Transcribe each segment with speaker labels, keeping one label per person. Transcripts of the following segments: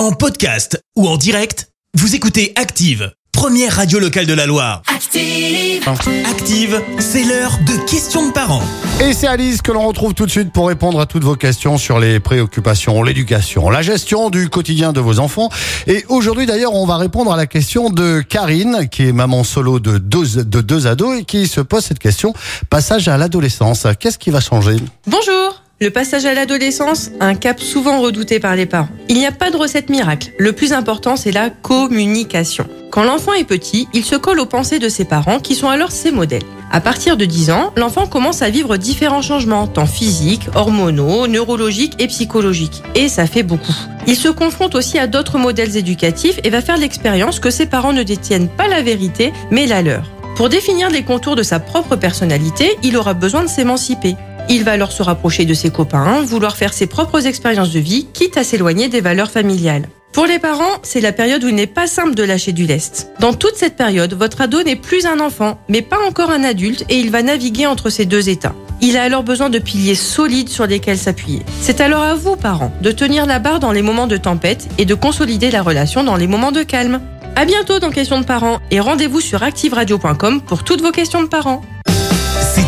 Speaker 1: En podcast ou en direct, vous écoutez Active, première radio locale de la Loire.
Speaker 2: Active.
Speaker 1: Active, c'est l'heure de questions de parents.
Speaker 3: Et c'est Alice que l'on retrouve tout de suite pour répondre à toutes vos questions sur les préoccupations, l'éducation, la gestion du quotidien de vos enfants. Et aujourd'hui d'ailleurs, on va répondre à la question de Karine, qui est maman solo de deux, de deux ados et qui se pose cette question. Passage à l'adolescence, qu'est-ce qui va changer?
Speaker 4: Bonjour Le passage à l'adolescence, un cap souvent redouté par les parents. Il n'y a pas de recette miracle. Le plus important, c'est la communication. Quand l'enfant est petit, il se colle aux pensées de ses parents qui sont alors ses modèles. À partir de 10 ans, l'enfant commence à vivre différents changements, tant physiques, hormonaux, neurologiques et psychologiques. Et ça fait beaucoup. Il se confronte aussi à d'autres modèles éducatifs et va faire l'expérience que ses parents ne détiennent pas la vérité, mais la leur. Pour définir les contours de sa propre personnalité, il aura besoin de s'émanciper. Il va alors se rapprocher de ses copains, vouloir faire ses propres expériences de vie, quitte à s'éloigner des valeurs familiales. Pour les parents, c'est la période où il n'est pas simple de lâcher du lest. Dans toute cette période, votre ado n'est plus un enfant, mais pas encore un adulte, et il va naviguer entre ces deux états. Il a alors besoin de piliers solides sur lesquels s'appuyer. C'est alors à vous, parents, de tenir la barre dans les moments de tempête et de consolider la relation dans les moments de calme. À bientôt dans Questions de parents et rendez-vous sur activeradio.com pour toutes vos questions de parents.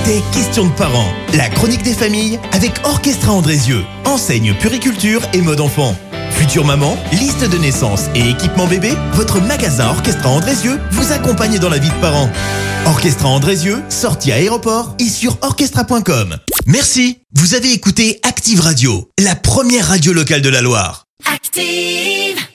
Speaker 1: C'était Questions de parents, la chronique des familles avec Orchestra Andrézieux, enseigne puriculture et mode enfant. Future maman, liste de naissance et équipement bébé, votre magasin Orchestra Andrézieux vous accompagne dans la vie de parents. Orchestra Andrézieux, sortie à aéroport et sur orchestra.com. Merci, vous avez écouté Active Radio, la première radio locale de la Loire.
Speaker 2: Active.